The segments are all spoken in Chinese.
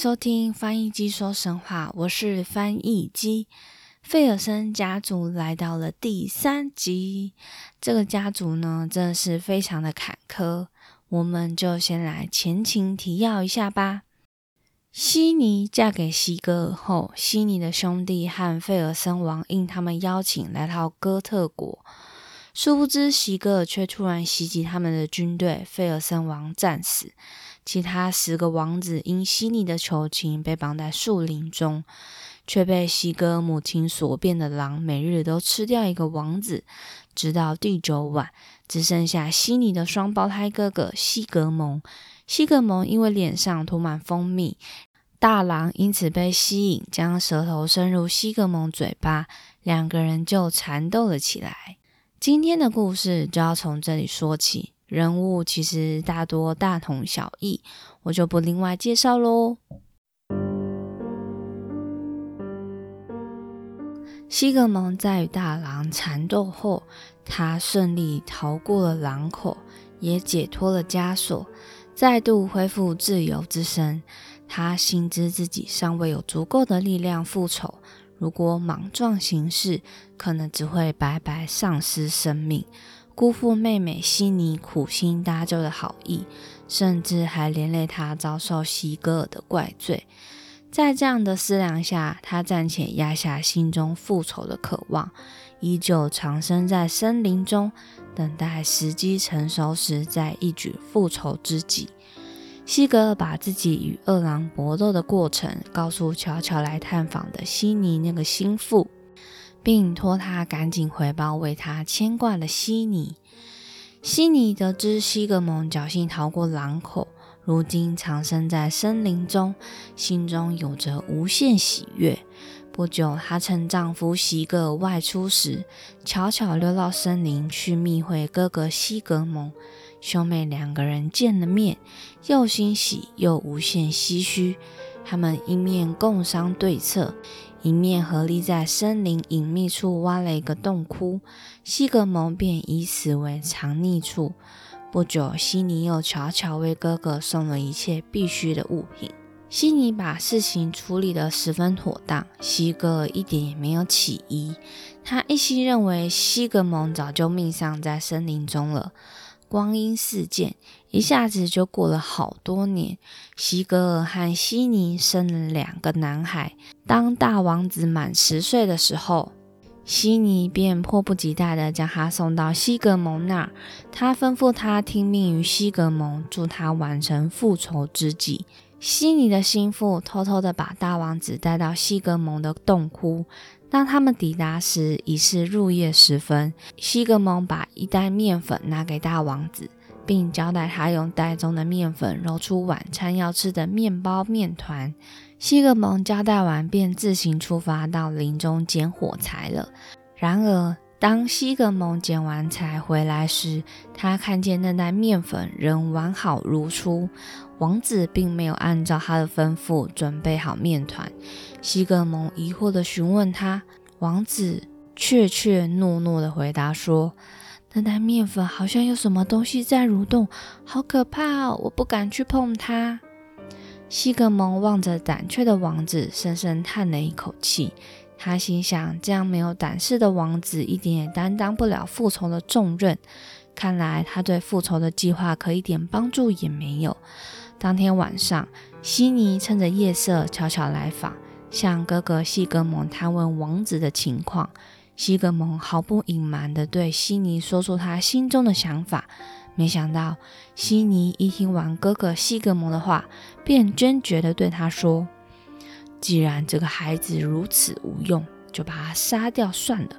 收听翻译机说神话，我是翻译机。费尔森家族来到了第三集，这个家族呢，真的是非常的坎坷。我们就先来前情提要一下吧。悉尼嫁给西格尔后，悉尼的兄弟和费尔森王应他们邀请来到哥特国，殊不知西格尔却突然袭击他们的军队，费尔森王战死。其他十个王子因悉尼的求情，被绑在树林中，却被西格尔母亲所变的狼每日都吃掉一个王子。直到第九晚，只剩下悉尼的双胞胎哥哥西格蒙。西格蒙因为脸上涂满蜂蜜，大狼因此被吸引，将舌头伸入西格蒙嘴巴，两个人就缠斗了起来。今天的故事就要从这里说起。人物其实大多大同小异，我就不另外介绍喽。西格蒙在与大狼缠斗后，他顺利逃过了狼口，也解脱了枷锁，再度恢复自由之身。他心知自己尚未有足够的力量复仇，如果莽撞行事，可能只会白白丧失生命。辜负妹妹悉尼苦心搭救的好意，甚至还连累她遭受西格尔的怪罪。在这样的思量下，他暂且压下心中复仇的渴望，依旧藏身在森林中，等待时机成熟时再一举复仇之计。西格尔把自己与恶狼搏斗的过程告诉悄悄来探访的悉尼那个心腹。并托他赶紧回报为他牵挂的悉尼。悉尼得知西格蒙侥幸逃过狼口，如今藏身在森林中，心中有着无限喜悦。不久，她趁丈夫西格外出时，悄悄溜到森林去密会哥哥西格蒙。兄妹两个人见了面，又欣喜又无限唏嘘。他们一面共商对策。一面合力在森林隐秘处挖了一个洞窟，西格蒙便以此为藏匿处。不久，悉尼又悄悄为哥哥送了一切必需的物品。悉尼把事情处理得十分妥当，西格一点也没有起疑。他一心认为西格蒙早就命丧在森林中了。光阴似箭，一下子就过了好多年。西格尔和悉尼生了两个男孩。当大王子满十岁的时候，悉尼便迫不及待地将他送到西格蒙那儿。他吩咐他听命于西格蒙，助他完成复仇之计。悉尼的心腹偷偷地把大王子带到西格蒙的洞窟。当他们抵达时，已是入夜时分。西格蒙把一袋面粉拿给大王子，并交代他用袋中的面粉揉出晚餐要吃的面包面团。西格蒙交代完，便自行出发到林中捡火柴了。然而，当西格蒙捡完柴回来时，他看见那袋面粉仍完好如初。王子并没有按照他的吩咐准备好面团。西格蒙疑惑地询问他，王子怯怯懦懦地回答说：“那袋面粉好像有什么东西在蠕动，好可怕哦！我不敢去碰它。”西格蒙望着胆怯的王子，深深叹了一口气。他心想：这样没有胆识的王子，一点也担当不了复仇的重任。看来他对复仇的计划可一点帮助也没有。当天晚上，悉尼趁着夜色悄悄来访，向哥哥西格蒙探问王子的情况。西格蒙毫不隐瞒地对悉尼说出他心中的想法。没想到，悉尼一听完哥哥西格蒙的话，便坚决地对他说：“既然这个孩子如此无用，就把他杀掉算了。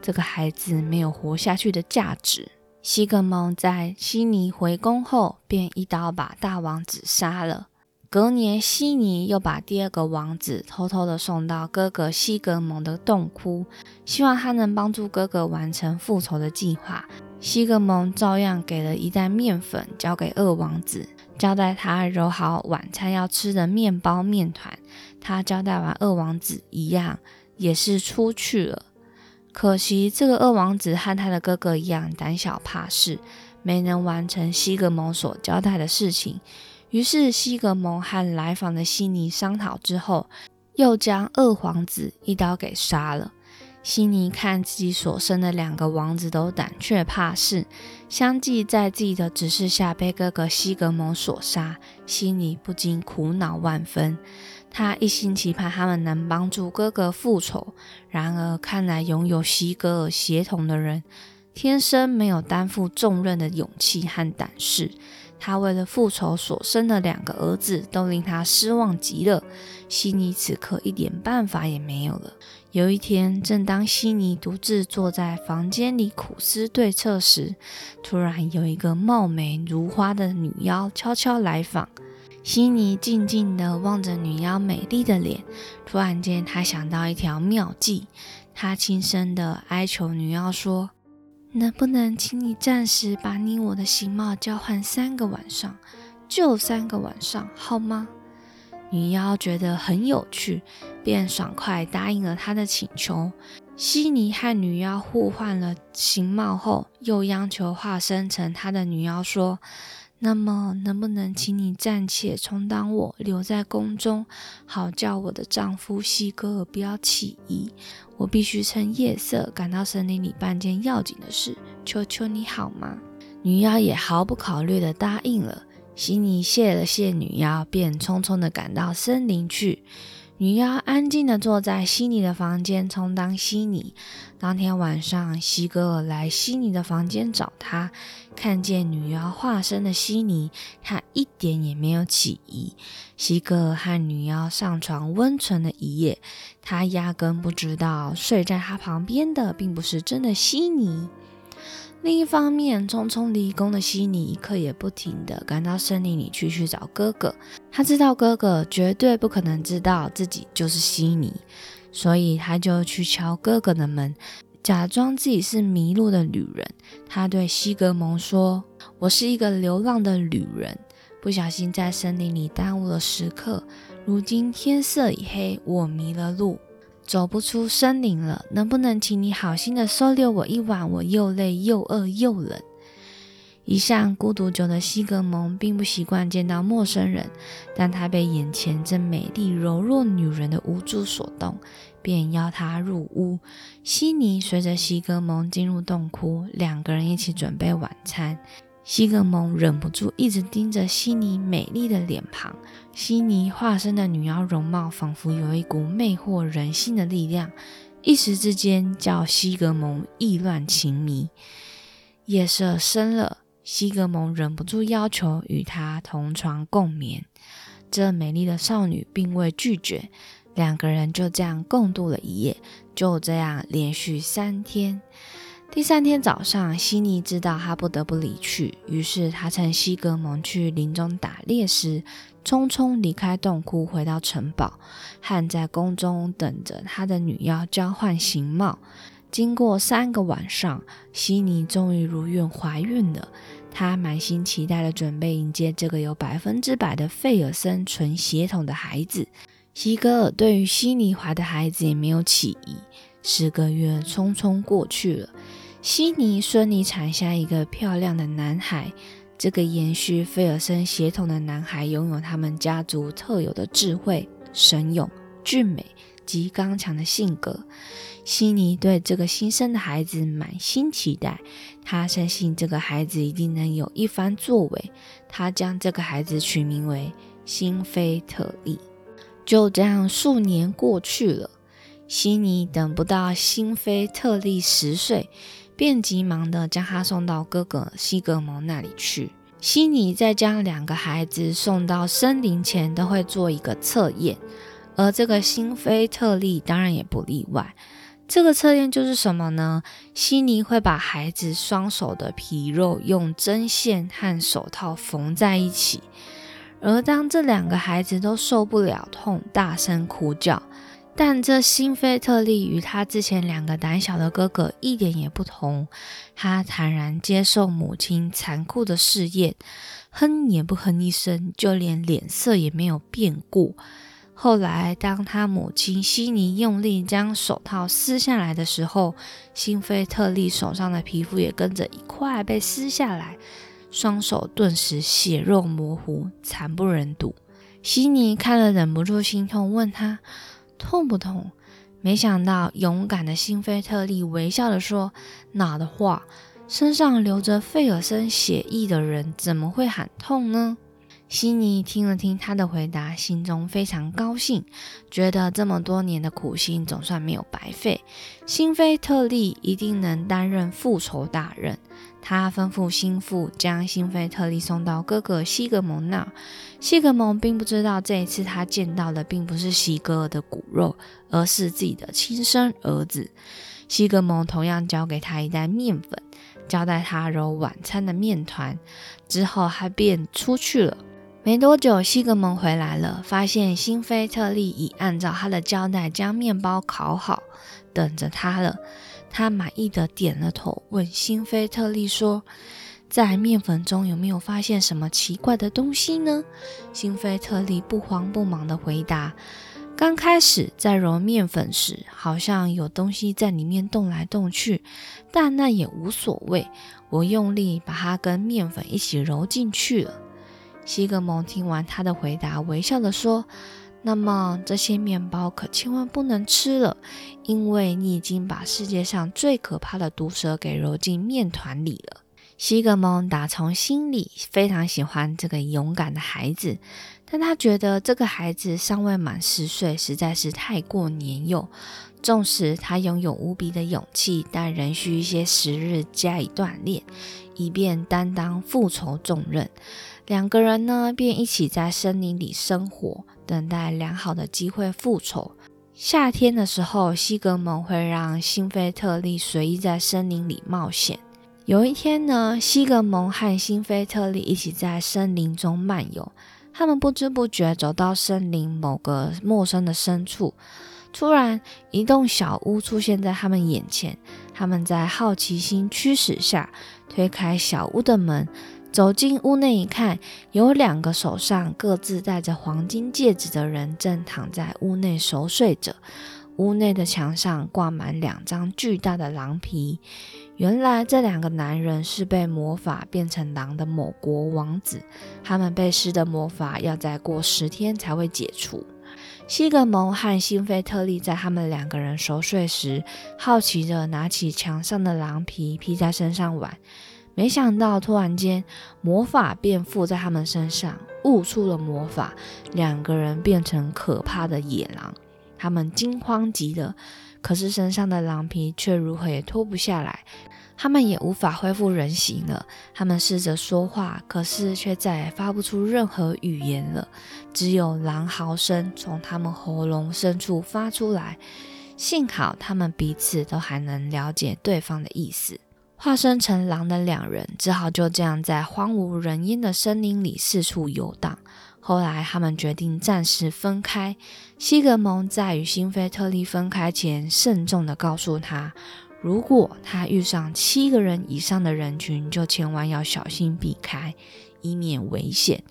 这个孩子没有活下去的价值。”西格蒙在悉尼回宫后，便一刀把大王子杀了。隔年，西尼又把第二个王子偷偷的送到哥哥西格蒙的洞窟，希望他能帮助哥哥完成复仇的计划。西格蒙照样给了一袋面粉交给二王子，交代他揉好晚餐要吃的面包面团。他交代完二王子一样，也是出去了。可惜这个二王子和他的哥哥一样胆小怕事，没能完成西格蒙所交代的事情。于是，西格蒙和来访的悉尼商讨之后，又将二皇子一刀给杀了。悉尼看自己所生的两个王子都胆怯怕事，相继在自己的指示下被哥哥西格蒙所杀，悉尼不禁苦恼万分。他一心期盼他们能帮助哥哥复仇，然而看来拥有西格尔血统的人，天生没有担负重任的勇气和胆识。他为了复仇所生的两个儿子都令他失望极了。悉尼此刻一点办法也没有了。有一天，正当悉尼独自坐在房间里苦思对策时，突然有一个貌美如花的女妖悄悄来访。悉尼静静地望着女妖美丽的脸，突然间，他想到一条妙计。他轻声地哀求女妖说。能不能请你暂时把你我的形貌交换三个晚上，就三个晚上，好吗？女妖觉得很有趣，便爽快答应了他的请求。悉尼和女妖互换了形貌后，又央求化身成他的女妖说。那么，能不能请你暂且充当我，留在宫中，好叫我的丈夫西哥尔不要起疑？我必须趁夜色赶到森林里办件要紧的事，求求你好吗？女妖也毫不考虑地答应了。悉尼谢了谢女妖，便匆匆地赶到森林去。女妖安静地坐在悉尼的房间，充当悉尼。当天晚上，西格尔来悉尼的房间找她，看见女妖化身的悉尼，他一点也没有起疑。西格尔和女妖上床温存了一夜，他压根不知道睡在他旁边的并不是真的悉尼。另一方面，匆匆离宫的悉尼一刻也不停地赶到森林里去去找哥哥。他知道哥哥绝对不可能知道自己就是悉尼，所以他就去敲哥哥的门，假装自己是迷路的旅人。他对西格蒙说：“我是一个流浪的旅人，不小心在森林里耽误了时刻。如今天色已黑，我迷了路。”走不出森林了，能不能请你好心的收留我一晚？我又累又饿又冷。一向孤独久的西格蒙并不习惯见到陌生人，但他被眼前这美丽柔弱女人的无助所动，便邀她入屋。悉尼随着西格蒙进入洞窟，两个人一起准备晚餐。西格蒙忍不住一直盯着悉尼美丽的脸庞，悉尼化身的女妖容貌仿佛有一股魅惑人心的力量，一时之间叫西格蒙意乱情迷。夜色深了，西格蒙忍不住要求与她同床共眠，这美丽的少女并未拒绝，两个人就这样共度了一夜，就这样连续三天。第三天早上，悉尼知道他不得不离去，于是他趁西格蒙去林中打猎时，匆匆离开洞窟，回到城堡，和在宫中等着他的女妖交换形貌。经过三个晚上，悉尼终于如愿怀孕了。她满心期待的准备迎接这个有百分之百的费尔森纯血统的孩子。西格尔对于悉尼怀的孩子也没有起疑。十个月匆匆过去了。悉尼顺利产下一个漂亮的男孩。这个延续菲尔森血统的男孩拥有他们家族特有的智慧、神勇、俊美及刚强的性格。悉尼对这个新生的孩子满心期待，他相信这个孩子一定能有一番作为。他将这个孩子取名为新菲特利。就这样，数年过去了，悉尼等不到新菲特利十岁。便急忙地将他送到哥哥西格蒙那里去。悉尼在将两个孩子送到森林前，都会做一个测验，而这个新菲特利当然也不例外。这个测验就是什么呢？悉尼会把孩子双手的皮肉用针线和手套缝在一起，而当这两个孩子都受不了痛，大声哭叫，但这辛菲特利与他之前两个胆小的哥哥一点也不同，他坦然接受母亲残酷的试验，哼也不哼一声，就连脸色也没有变过。后来，当他母亲悉尼用力将手套撕下来的时候，辛菲特利手上的皮肤也跟着一块被撕下来。双手顿时血肉模糊，惨不忍睹。悉尼看了忍不住心痛，问他痛不痛？没想到勇敢的辛菲特利微笑的说：“哪的话，身上流着费尔森血液的人怎么会喊痛呢？”悉尼听了听他的回答，心中非常高兴，觉得这么多年的苦心总算没有白费。辛菲特利一定能担任复仇大任。他吩咐心腹将辛菲特利送到哥哥西格蒙那。西格蒙并不知道，这一次他见到的并不是西格尔的骨肉，而是自己的亲生儿子。西格蒙同样交给他一袋面粉，交代他揉晚餐的面团，之后他便出去了。没多久，西格蒙回来了，发现辛菲特利已按照他的交代将面包烤好，等着他了。他满意的点了头，问辛菲特利说：“在面粉中有没有发现什么奇怪的东西呢？”辛菲特利不慌不忙的回答：“刚开始在揉面粉时，好像有东西在里面动来动去，但那也无所谓。我用力把它跟面粉一起揉进去了。”西格蒙听完他的回答，微笑地说：“那么这些面包可千万不能吃了，因为你已经把世界上最可怕的毒蛇给揉进面团里了。”西格蒙打从心里非常喜欢这个勇敢的孩子，但他觉得这个孩子尚未满十岁，实在是太过年幼。纵使他拥有无比的勇气，但仍需一些时日加以锻炼，以便担当复仇重任。两个人呢，便一起在森林里生活，等待良好的机会复仇。夏天的时候，西格蒙会让辛菲特利随意在森林里冒险。有一天呢，西格蒙和辛菲特利一起在森林中漫游，他们不知不觉走到森林某个陌生的深处，突然，一栋小屋出现在他们眼前。他们在好奇心驱使下，推开小屋的门。走进屋内一看，有两个手上各自戴着黄金戒指的人正躺在屋内熟睡着。屋内的墙上挂满两张巨大的狼皮。原来这两个男人是被魔法变成狼的某国王子，他们被施的魔法要再过十天才会解除。西格蒙和辛菲特利在他们两个人熟睡时，好奇地拿起墙上的狼皮披在身上玩。没想到，突然间魔法便附在他们身上，悟出了魔法，两个人变成可怕的野狼。他们惊慌极了，可是身上的狼皮却如何也脱不下来，他们也无法恢复人形了。他们试着说话，可是却再也发不出任何语言了，只有狼嚎声从他们喉咙深处发出来。幸好他们彼此都还能了解对方的意思。化身成狼的两人只好就这样在荒无人烟的森林里四处游荡。后来，他们决定暂时分开。西格蒙在与辛菲特利分开前，慎重地告诉他，如果他遇上七个人以上的人群，就千万要小心避开，以免危险。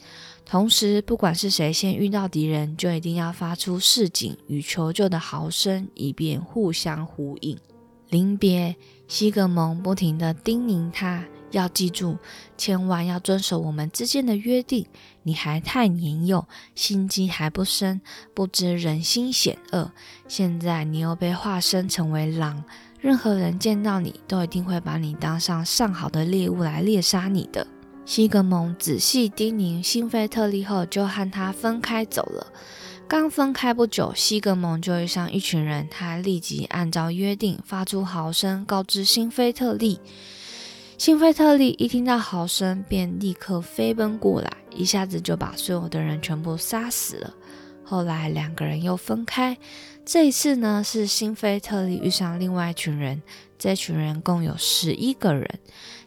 同时，不管是谁先遇到敌人，就一定要发出示警与求救的嚎声，以便互相呼应。临别。西格蒙不停地叮咛他，要记住，千万要遵守我们之间的约定。你还太年幼，心机还不深，不知人心险恶。现在你又被化身成为狼，任何人见到你都一定会把你当上上好的猎物来猎杀你的。西格蒙仔细叮咛辛菲特利后，就和他分开走了。刚分开不久，西格蒙就遇上一群人，他立即按照约定发出嚎声，告知辛菲特利。辛菲特利一听到嚎声，便立刻飞奔过来，一下子就把所有的人全部杀死了。后来两个人又分开。这一次呢，是辛菲特利遇上另外一群人，这群人共有十一个人。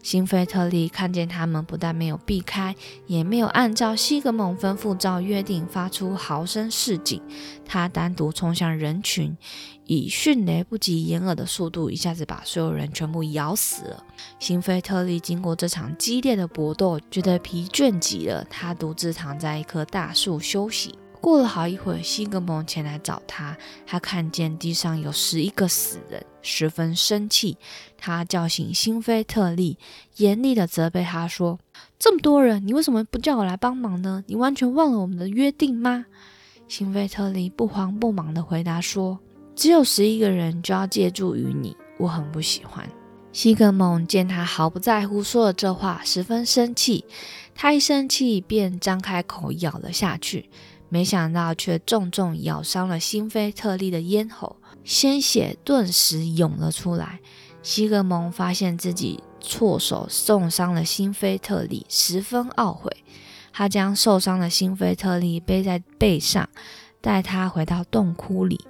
辛菲特利看见他们不但没有避开，也没有按照西格蒙吩咐照约定发出嚎声示警，他单独冲向人群，以迅雷不及掩耳的速度，一下子把所有人全部咬死了。辛菲特利经过这场激烈的搏斗，觉得疲倦极了，他独自躺在一棵大树休息。过了好一会儿，西格蒙前来找他，他看见地上有十一个死人，十分生气。他叫醒辛菲特利，严厉地责备他说：“这么多人，你为什么不叫我来帮忙呢？你完全忘了我们的约定吗？”辛菲特利不慌不忙地回答说：“只有十一个人就要借助于你，我很不喜欢。”西格蒙见他毫不在乎，说了这话，十分生气。他一生气便张开口咬了下去。没想到却重重咬伤了辛菲特利的咽喉，鲜血顿时涌了出来。西格蒙发现自己错手重伤了辛菲特利，十分懊悔。他将受伤的辛菲特利背在背上，带他回到洞窟里。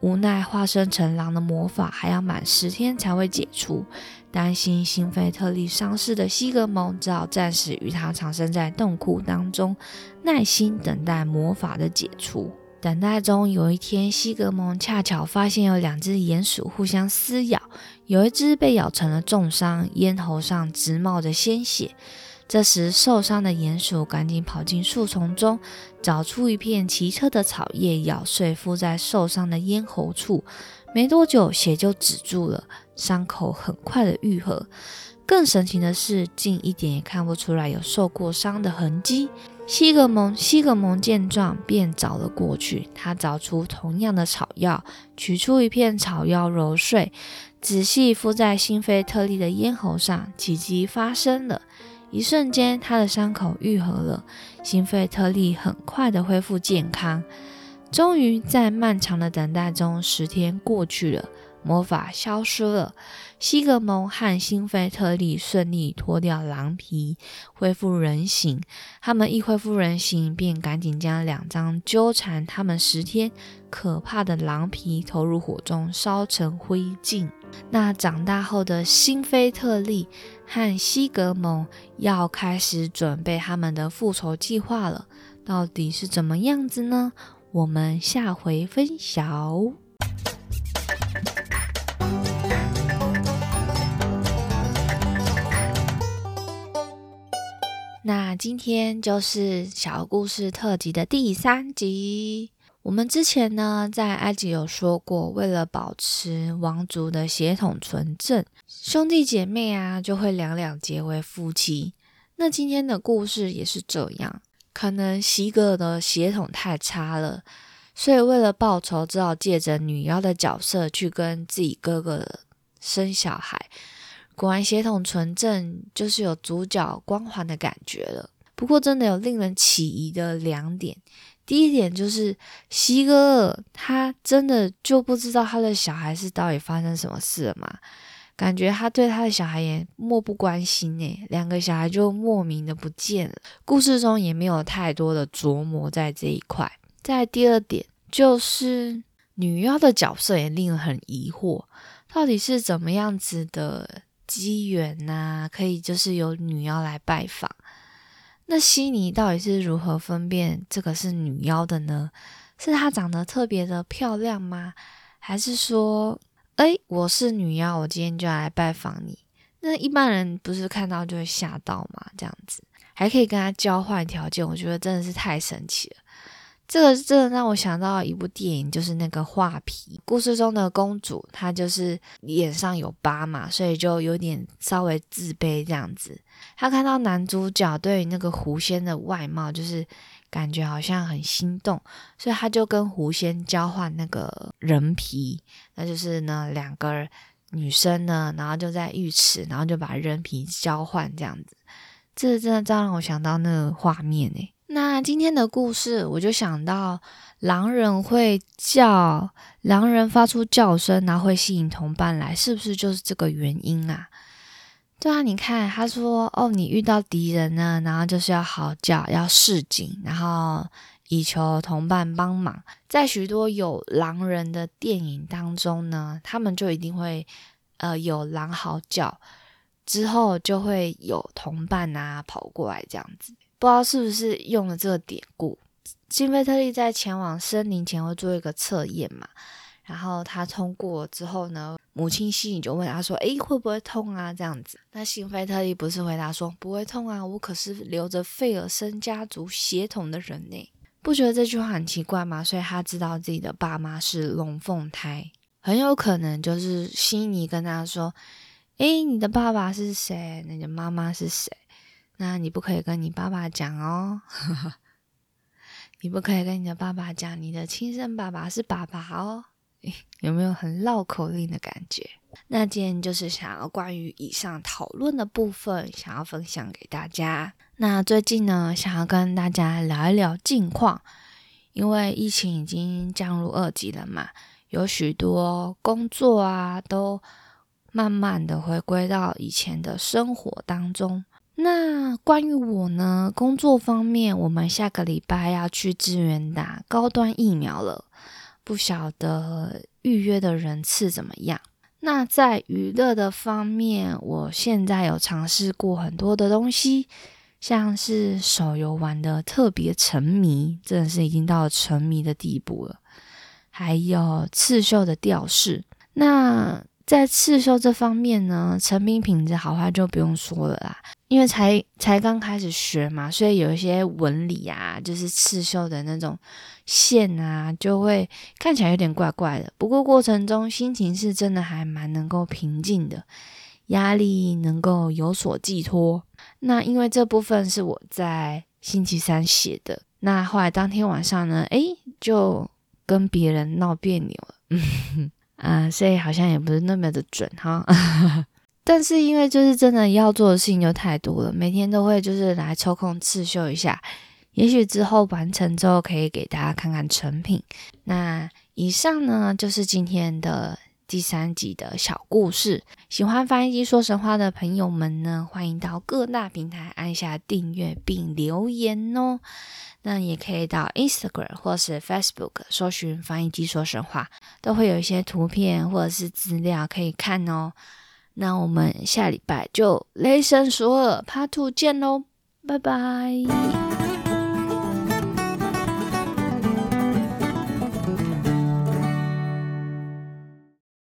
无奈化身成狼的魔法还要满十天才会解除。担心辛菲特利伤势的西格蒙只好暂时与他藏身在洞窟当中，耐心等待魔法的解除。等待中，有一天，西格蒙恰巧发现有两只鼹鼠互相撕咬，有一只被咬成了重伤，咽喉上直冒着鲜血。这时，受伤的鼹鼠赶紧跑进树丛中，找出一片奇特的草叶，咬碎敷在受伤的咽喉处。没多久，血就止住了，伤口很快的愈合。更神奇的是，竟一点也看不出来有受过伤的痕迹。西格蒙西格蒙见状，便找了过去。他找出同样的草药，取出一片草药揉碎，仔细敷在辛菲特利的咽喉上。奇迹发生了，一瞬间，他的伤口愈合了。辛菲特利很快的恢复健康。终于在漫长的等待中，十天过去了，魔法消失了。西格蒙和辛菲特利顺利脱掉狼皮，恢复人形。他们一恢复人形，便赶紧将两张纠缠他们十天可怕的狼皮投入火中，烧成灰烬。那长大后的辛菲特利和西格蒙要开始准备他们的复仇计划了，到底是怎么样子呢？我们下回分晓。那今天就是小故事特辑的第三集。我们之前呢，在埃及有说过，为了保持王族的血统纯正，兄弟姐妹啊就会两两结为夫妻。那今天的故事也是这样。可能西格的血统太差了，所以为了报仇，只好借着女妖的角色去跟自己哥哥生小孩。果然血统纯正，就是有主角光环的感觉了。不过真的有令人起疑的两点，第一点就是西哥他真的就不知道他的小孩是到底发生什么事了吗？感觉他对他的小孩也漠不关心诶，两个小孩就莫名的不见了。故事中也没有太多的琢磨在这一块。在第二点，就是女妖的角色也令人很疑惑，到底是怎么样子的机缘呐？可以就是有女妖来拜访，那悉尼到底是如何分辨这个是女妖的呢？是她长得特别的漂亮吗？还是说？哎，我是女妖，我今天就来拜访你。那一般人不是看到就会吓到吗？这样子还可以跟他交换条件，我觉得真的是太神奇了。这个真的让我想到一部电影，就是那个画皮故事中的公主，她就是脸上有疤嘛，所以就有点稍微自卑这样子。她看到男主角对于那个狐仙的外貌，就是。感觉好像很心动，所以她就跟狐仙交换那个人皮，那就是呢两个女生呢，然后就在浴池，然后就把人皮交换这样子，这真的让我想到那个画面诶。那今天的故事，我就想到狼人会叫，狼人发出叫声，然后会吸引同伴来，是不是就是这个原因啊？对啊，你看，他说哦，你遇到敌人呢，然后就是要嚎叫，要示警，然后以求同伴帮忙。在许多有狼人的电影当中呢，他们就一定会呃有狼嚎叫，之后就会有同伴啊跑过来这样子。不知道是不是用了这个典故，辛菲特利在前往森林前会做一个测验嘛？然后他通过之后呢，母亲心里就问他说：“诶，会不会痛啊？”这样子，那辛菲特利不是回答说：“不会痛啊，我可是留着费尔森家族血统的人呢。”不觉得这句话很奇怪吗？所以他知道自己的爸妈是龙凤胎，很有可能就是悉尼跟他说：“诶，你的爸爸是谁？你的妈妈是谁？那你不可以跟你爸爸讲哦，你不可以跟你的爸爸讲，你的亲生爸爸是爸爸哦。”有没有很绕口令的感觉？那今天就是想要关于以上讨论的部分，想要分享给大家。那最近呢，想要跟大家聊一聊近况，因为疫情已经降入二级了嘛，有许多工作啊，都慢慢的回归到以前的生活当中。那关于我呢，工作方面，我们下个礼拜要去支援打高端疫苗了。不晓得预约的人次怎么样？那在娱乐的方面，我现在有尝试过很多的东西，像是手游玩的特别沉迷，真的是已经到了沉迷的地步了。还有刺绣的吊饰，那。在刺绣这方面呢，成品品质好坏就不用说了啦，因为才才刚开始学嘛，所以有一些纹理啊，就是刺绣的那种线啊，就会看起来有点怪怪的。不过过程中心情是真的还蛮能够平静的，压力能够有所寄托。那因为这部分是我在星期三写的，那后来当天晚上呢，诶，就跟别人闹别扭了。啊，所以好像也不是那么的准哈，但是因为就是真的要做的事情就太多了，每天都会就是来抽空刺绣一下，也许之后完成之后可以给大家看看成品。那以上呢就是今天的第三集的小故事，喜欢翻译机说神话的朋友们呢，欢迎到各大平台按下订阅并留言哦。那也可以到 Instagram 或是 Facebook 搜寻“翻译机说神话”，都会有一些图片或者是资料可以看哦。那我们下礼拜就雷神索尔 Part Two 见喽，拜拜。